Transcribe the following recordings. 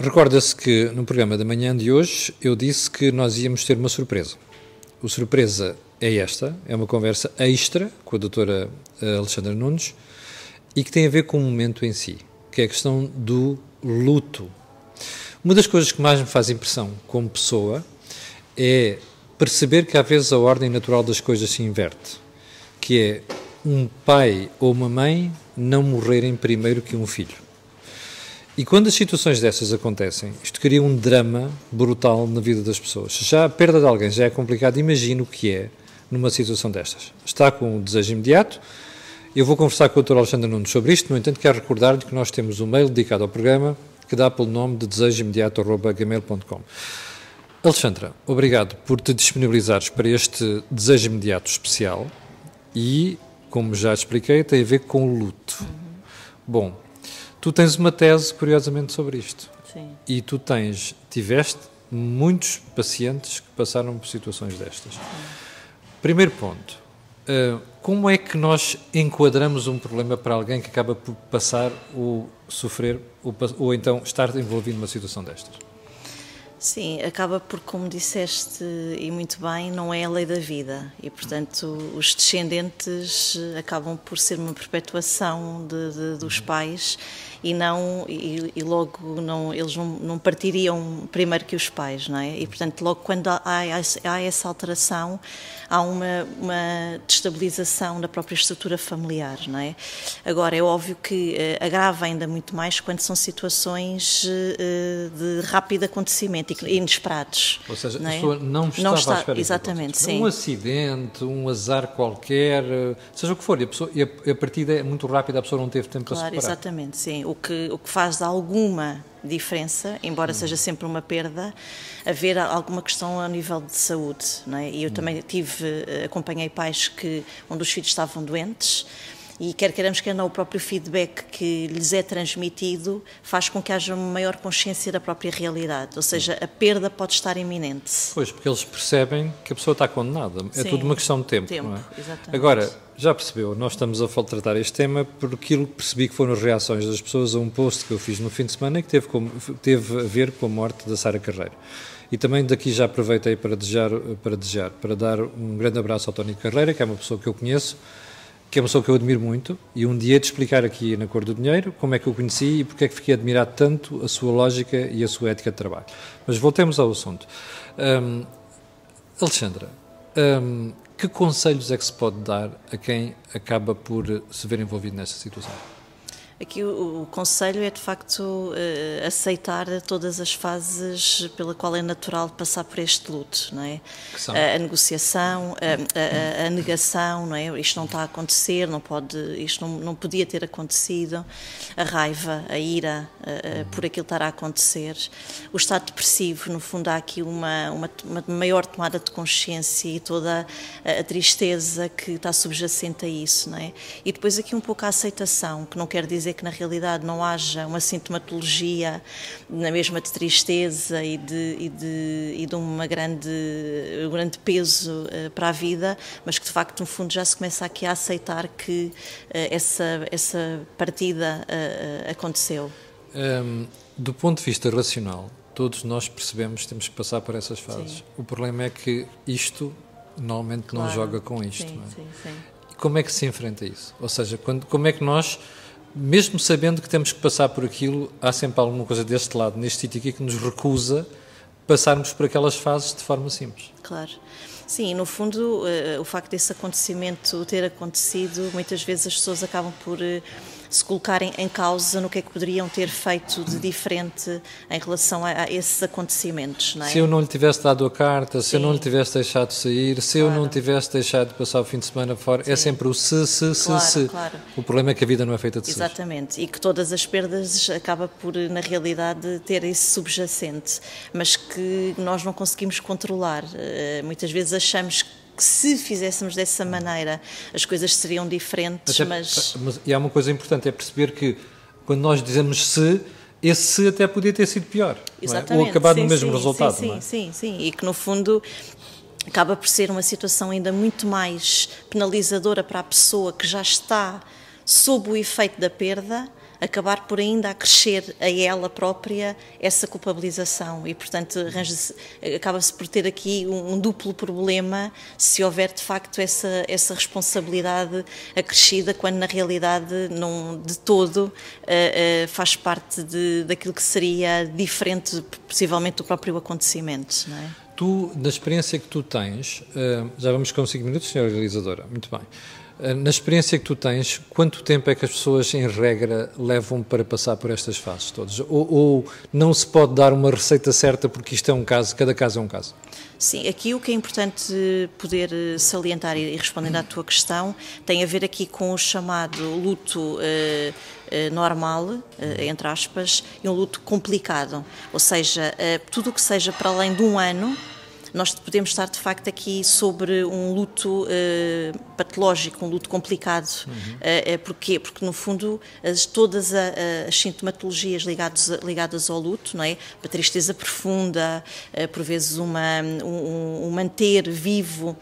recorda-se que no programa da manhã de hoje eu disse que nós íamos ter uma surpresa. A surpresa é esta, é uma conversa extra com a doutora eh, Alexandra Nunes e que tem a ver com o momento em si, que é a questão do luto. Uma das coisas que mais me faz impressão como pessoa é perceber que às vezes a ordem natural das coisas se inverte, que é um pai ou uma mãe não morrerem primeiro que um filho. E quando as situações dessas acontecem, isto cria um drama brutal na vida das pessoas. Já a perda de alguém já é complicado, imagino o que é numa situação destas. Está com o desejo imediato, eu vou conversar com o Dr. Alexandre Nunes sobre isto, no entanto quero recordar-lhe que nós temos um mail dedicado ao programa que dá pelo nome de desejoimediato.gmail.com. Alexandra, obrigado por te disponibilizares para este desejo imediato especial e, como já expliquei, tem a ver com o luto. Bom, tu tens uma tese, curiosamente, sobre isto. Sim. E tu tens, tiveste muitos pacientes que passaram por situações destas. Sim. Primeiro ponto, uh, como é que nós enquadramos um problema para alguém que acaba por passar ou sofrer ou, ou então estar envolvido numa situação destas? Sim, acaba por, como disseste e muito bem, não é a lei da vida e, portanto, os descendentes acabam por ser uma perpetuação de, de, dos uhum. pais e não e, e, logo não eles não, não, partiriam primeiro que os pais, não é? E portanto logo quando há, há, há essa alteração há uma, uma destabilização da própria estrutura familiar, não é? Agora, é óbvio que uh, agrava ainda muito mais quando são situações uh, de rápido acontecimento e inesperados. Ou seja, a é? pessoa não estava não está, à espera Exatamente, sim. Um acidente, um azar qualquer, seja o que for, e a, pessoa, e a, a partida é muito rápida, a pessoa não teve tempo claro, para se preparar. Exatamente, sim. O que, o que faz alguma diferença, embora hum. seja sempre uma perda, haver alguma questão a nível de saúde. Não é? E eu hum. também tive, eh, acompanhei pais que, onde os filhos estavam doentes e quer queiramos, quer não, o próprio feedback que lhes é transmitido faz com que haja uma maior consciência da própria realidade, ou seja, a perda pode estar iminente. Pois, porque eles percebem que a pessoa está condenada, é Sim, tudo uma questão de tempo, tempo não é? Exatamente. Agora, já percebeu, nós estamos a tratar este tema por aquilo que percebi que foram as reações das pessoas a um post que eu fiz no fim de semana que teve, como, teve a ver com a morte da Sara Carreiro. E também daqui já aproveitei para desejar, para desejar, para dar um grande abraço ao Tony Carreira, que é uma pessoa que eu conheço, que é uma pessoa que eu admiro muito, e um dia de explicar aqui na Cor do Dinheiro como é que eu conheci e porque é que fiquei admirado tanto a sua lógica e a sua ética de trabalho. Mas voltemos ao assunto. Um, Alexandra, um, que conselhos é que se pode dar a quem acaba por se ver envolvido nesta situação? Aqui o, o, conselho é de facto uh, aceitar todas as fases pela qual é natural passar por este luto, não é? A, a, negociação, a, a, a, negação, não é? Isto não está a acontecer, não pode, isto não, não podia ter acontecido, a raiva, a ira uh, uh, por aquilo estar a acontecer, o estado depressivo, no fundo há aqui uma, uma, uma maior tomada de consciência e toda a, tristeza que está subjacente a isso, não é? E depois aqui um pouco a aceitação, que não quer dizer dizer que na realidade não haja uma sintomatologia na mesma de tristeza e de, e de, e de uma grande, um grande peso uh, para a vida, mas que de facto no fundo já se começa aqui a aceitar que uh, essa, essa partida uh, aconteceu. Um, do ponto de vista racional, todos nós percebemos que temos que passar por essas fases. Sim. O problema é que isto normalmente claro. não joga com isto. Sim, é? sim, sim. Como é que se enfrenta isso? Ou seja, quando, como é que nós mesmo sabendo que temos que passar por aquilo, há sempre alguma coisa deste lado, neste sítio aqui, que nos recusa passarmos por aquelas fases de forma simples. Claro. Sim, no fundo, uh, o facto desse acontecimento ter acontecido, muitas vezes as pessoas acabam por uh, se colocarem em causa no que é que poderiam ter feito de diferente em relação a, a esses acontecimentos. É? Se eu não lhe tivesse dado a carta, Sim. se eu não lhe tivesse deixado sair, se claro. eu não tivesse deixado de passar o fim de semana fora, é Sim. é sempre o se, se, se, claro, se. Claro. O problema é que a vida não é feita de se. Exatamente, e que todas as perdas acaba por, na realidade, ter esse subjacente, mas que nós não conseguimos controlar. Uh, muitas vezes achamos que que se fizéssemos dessa maneira as coisas seriam diferentes, até, mas... mas... E há uma coisa importante, é perceber que quando nós dizemos se, esse se até podia ter sido pior, é? ou acabar no mesmo sim, resultado. Sim, é? sim, sim, e que no fundo acaba por ser uma situação ainda muito mais penalizadora para a pessoa que já está sob o efeito da perda acabar por ainda acrescer a ela própria essa culpabilização e, portanto, acaba-se por ter aqui um, um, duplo problema se houver de facto essa, essa responsabilidade acrescida, quando na realidade não de todo uh, uh, faz parte de, daquilo que seria diferente, possivelmente, do próprio acontecimento. Não é? Tu, na experiência que tu tens, uh, já vamos com 5 minutos, senhora realizadora, muito bem. Eh, na experiência que tu tens, quanto tempo é que as pessoas, em regra, levam para passar por estas fases todas? Ou, ou, não se pode dar uma receita certa porque isto é um caso, cada caso é um caso? Sim, aqui o que é importante poder eh, salientar e respondendo à tua questão tem a ver aqui com o chamado luto eh, normal, entre aspas, e um luto complicado. Ou seja, tudo o que seja para além de um ano nós podemos estar de facto aqui sobre um luto uh, patológico, um luto complicado. Uhum. Uh, porquê? Porque no fundo as, todas a, a, as sintomatologias ligadas, ligadas ao luto, não é? A tristeza profunda, uh, por vezes uma, um, um manter vivo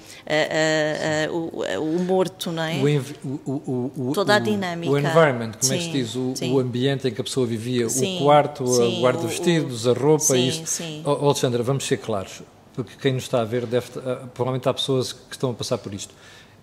o, o, morto, não é? O, o, Toda a dinâmica. O environment, como sim, é que se diz? O, ambiente em que a pessoa vivia, sim, o quarto, sim, o guarda-vestidos, a roupa, sim, isso. Sim. Oh, Alexandra, vamos ser claros porque quem nos está a ver deve, uh, provavelmente há pessoas que estão a passar por isto.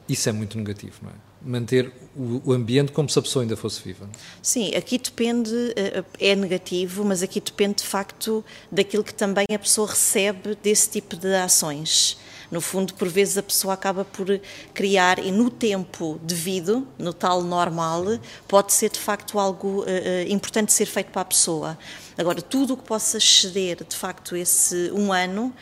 Isso é muito negativo, não é? Manter o, ambiente como se a pessoa ainda fosse viva. Sim, aqui depende, uh, é negativo, mas aqui depende de facto daquilo que também a pessoa recebe desse tipo de ações. No fundo, por vezes a pessoa acaba por criar, e no tempo devido, no tal normal, pode ser de facto algo uh, importante ser feito para a pessoa. Agora, tudo o que possa exceder de facto esse um ano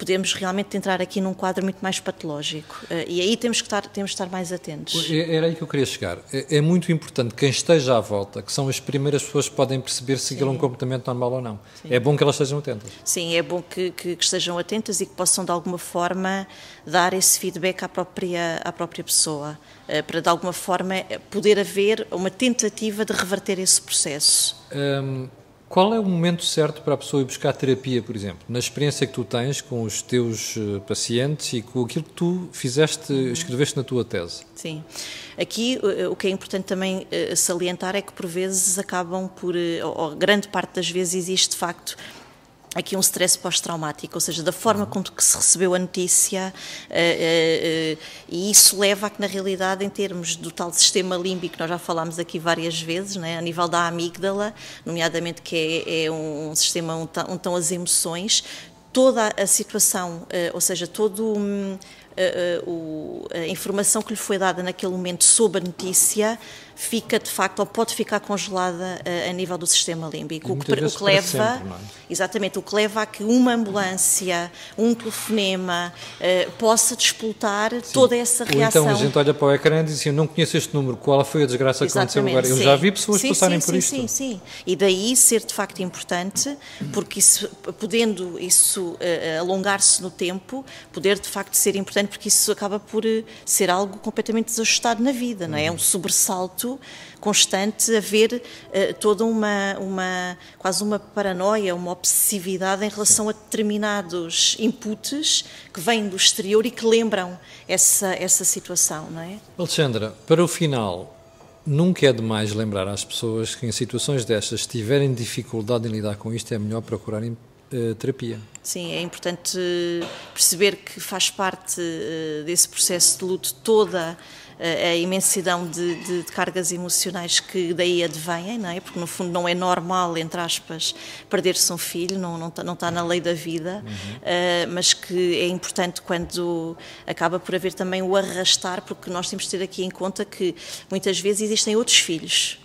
podemos realmente entrar aqui num quadro muito mais patológico. Eh, e aí temos que estar, temos que estar mais atentos. Era aí que eu queria chegar. É, é muito importante quem esteja à volta, que são as primeiras pessoas que podem perceber se aquilo é um comportamento normal ou não. Sim. É bom que elas estejam atentas. Sim, é bom que, que, que, estejam atentas e que possam, de alguma forma, dar esse feedback à própria, à própria pessoa, eh, para, de alguma forma, poder haver uma tentativa de reverter esse processo. Hum, qual é o momento certo para a pessoa ir buscar terapia, por exemplo? Na experiência que tu tens com os teus eh, pacientes e com aquilo que tu fizeste, uhum. escreveste na tua tese? Sim. Aqui eh, o que é importante também eh, salientar é que por vezes acabam por, ou grande parte das vezes existe de facto aqui um stress pós-traumático, ou seja, da forma uhum. como que se recebeu a notícia, uh, uh, uh, e isso leva a que, na realidade, em termos do tal sistema límbico, nós já falámos aqui várias vezes, né, a nível da amígdala, nomeadamente que é, é um, sistema onde estão as emoções, toda a situação, ou seja, todo um, a informação que lhe foi dada naquele momento sobre a notícia fica de facto ou pode ficar congelada a, a nível do sistema límbico, o que, o que leva sempre, é? exatamente o que leva a que uma ambulância, um telefonema uh, possa despoltar Sim. toda essa reação. Ou então a gente olha para o ecrã e diz assim, eu não conheço este número, qual foi a desgraça que aconteceu agora? Eu sim. já vi pessoas sim, passarem sim, por isto. Sim, sim, e daí ser de facto importante, porque isso, podendo isso uh, alongar-se no tempo, poder de facto ser importante, porque isso acaba por ser algo completamente desajustado na vida, não é? É um sobressalto constante, haver uh, toda uma, uma, quase uma paranoia, uma obsessividade em relação a determinados inputs que vêm do exterior e que lembram essa, essa situação, não é? Alexandra, para o final, Nunca é demais lembrar às pessoas que em situações destas, se tiverem dificuldade em lidar com isto, é melhor procurarem terapia. Sim, é importante perceber que faz parte uh, desse processo de luto toda a imensidão de, de, de, cargas emocionais que daí advêm, não é? Porque no fundo não é normal, entre aspas, perder-se um filho, não, não, está, não está na lei da vida, uhum. uh, mas que é importante quando acaba por haver também o arrastar, porque nós temos de ter aqui em conta que muitas vezes existem outros filhos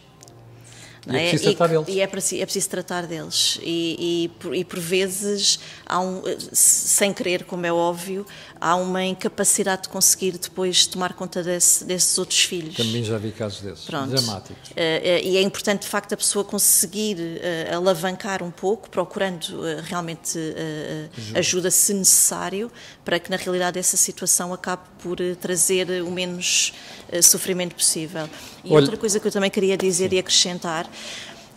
e é, é preciso tratar deles. E é, é preciso tratar deles. E, e, por, e, por, vezes, há um, sem querer, como é óbvio, há uma incapacidade de conseguir depois tomar conta desse, desses outros filhos. Também já vi casos desses, Pronto. dramáticos. Uh, uh, e é importante, de facto, a pessoa conseguir uh, alavancar um pouco, procurando realmente ajuda. ajuda, se necessário, para que, na realidade, essa situação acabe por trazer o menos sofrimento possível. E Olha, outra coisa que eu também queria dizer sim. e acrescentar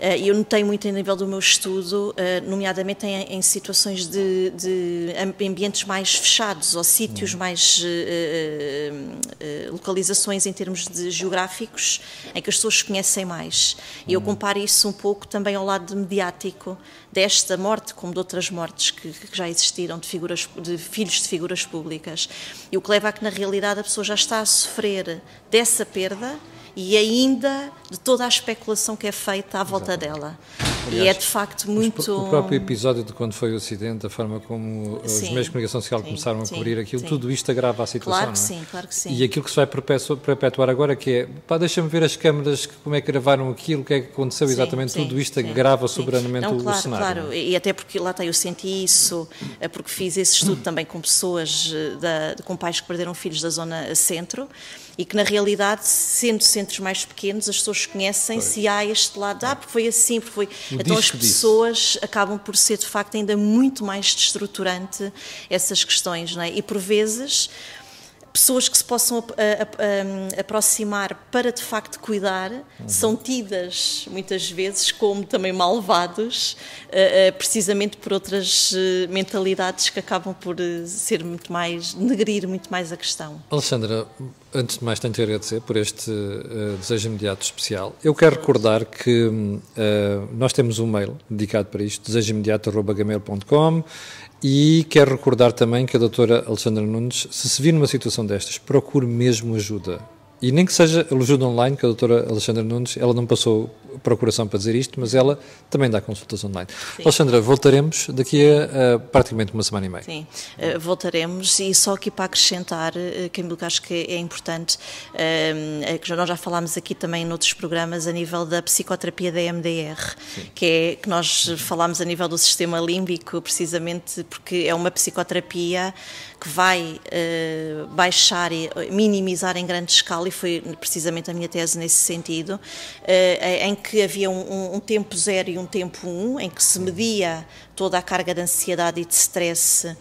eu notei muito a nível do meu estudo, nomeadamente em, em situações de, de, ambientes mais fechados ou sítios uhum. mais localizações em termos de geográficos em que as pessoas conhecem mais. E eu uhum. comparo isso um pouco também ao lado mediático desta morte, como de outras mortes que, que já existiram de, figuras, de filhos de figuras públicas. E o que leva a que, na realidade, a pessoa já está a sofrer dessa perda e ainda de toda a especulação que é feita à volta Exatamente. dela. Aliás, e é de facto muito. O próprio episódio de quando foi o acidente, a forma como sim, os meios de comunicação social sim, começaram a sim, cobrir aquilo, tudo isto agrava a situação. Claro que é? sim, claro que sim. E aquilo que se vai perpetuar agora, que é, pá, deixa-me ver as câmaras, como é que gravaram aquilo, o que é que aconteceu exatamente, tudo isto agrava soberanamente Não, claro, o cenário. Claro, e até porque lá está, eu senti isso, é porque fiz esse estudo também com pessoas, eh, da, com pais que perderam filhos da zona centro e que na realidade, sendo centros mais pequenos, as pessoas conhecem-se e há este lado, ah, porque foi assim, porque foi. O então as pessoas disso. acabam por ser de facto ainda muito mais destruturante essas questões, não é? E por vezes pessoas que se possam aproximar para de facto cuidar uhum. são tidas muitas vezes como também malvados, uh, uh, precisamente por outras uh, mentalidades que acabam por ser muito mais, negrir muito mais a questão. Alexandra, antes de mais tenho que agradecer por este desejo imediato especial. Eu quero recordar que nós temos um mail dedicado para isto, desejoimediato.gmail.com e quero recordar também que a doutora Alexandra Nunes, se se vir numa situação destas, procure mesmo ajuda. E nem que seja ajuda online, que a doutora Alexandra Nunes, ela não passou procuração para dizer isto, mas ela também dá consultas online. Sim. Alexandra, voltaremos daqui a, a, praticamente uma semana e meia. Sim, uh, voltaremos e só aqui para acrescentar, uh, que eu acho que é importante, uh, que nós já falámos aqui também noutros programas a nível da psicoterapia da MDR, Sim. que é que nós falámos a nível do sistema límbico, precisamente porque é uma psicoterapia que vai uh, baixar e minimizar em grande escala, e foi precisamente a minha tese nesse sentido, uh, em que havia um, um, tempo zero e um tempo um, em que se media toda a carga de ansiedade e de stress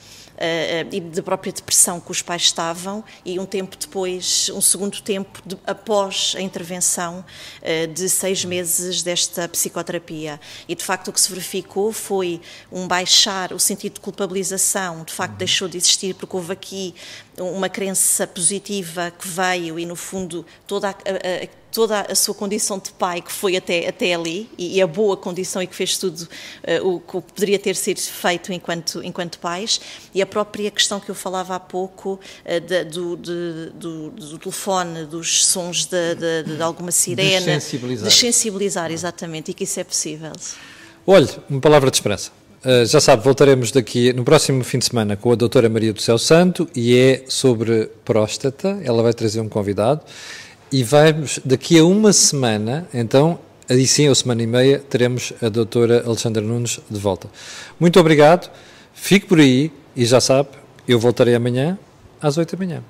e da própria depressão que os pais estavam e um tempo depois, um segundo tempo de, após a intervenção uh, de seis meses desta psicoterapia. E de facto o que se verificou foi um baixar o sentido de culpabilização, de facto uhum. deixou de existir porque houve aqui uma crença positiva que veio e no fundo toda a, a, toda a sua condição de pai que foi até, até ali e, a boa condição e que fez tudo uh, o que poderia ter sido feito enquanto, enquanto pais e a própria questão que eu falava há pouco uh, de, do, de, do, do, telefone, dos sons de, de, de alguma sirene. Desensibilizar. Desensibilizar, exatamente, e que isso é possível. Olhe, uma palavra de esperança. Uh, já sabe, voltaremos daqui no próximo fim de semana com a doutora Maria do Céu Santo e é sobre próstata. Ela vai trazer um convidado e vamos, daqui a uma semana, então, aí sim, ou semana e meia, teremos a doutora Alexandra Nunes de volta. Muito obrigado, fique por aí e já sabe, eu voltarei amanhã às oito da manhã.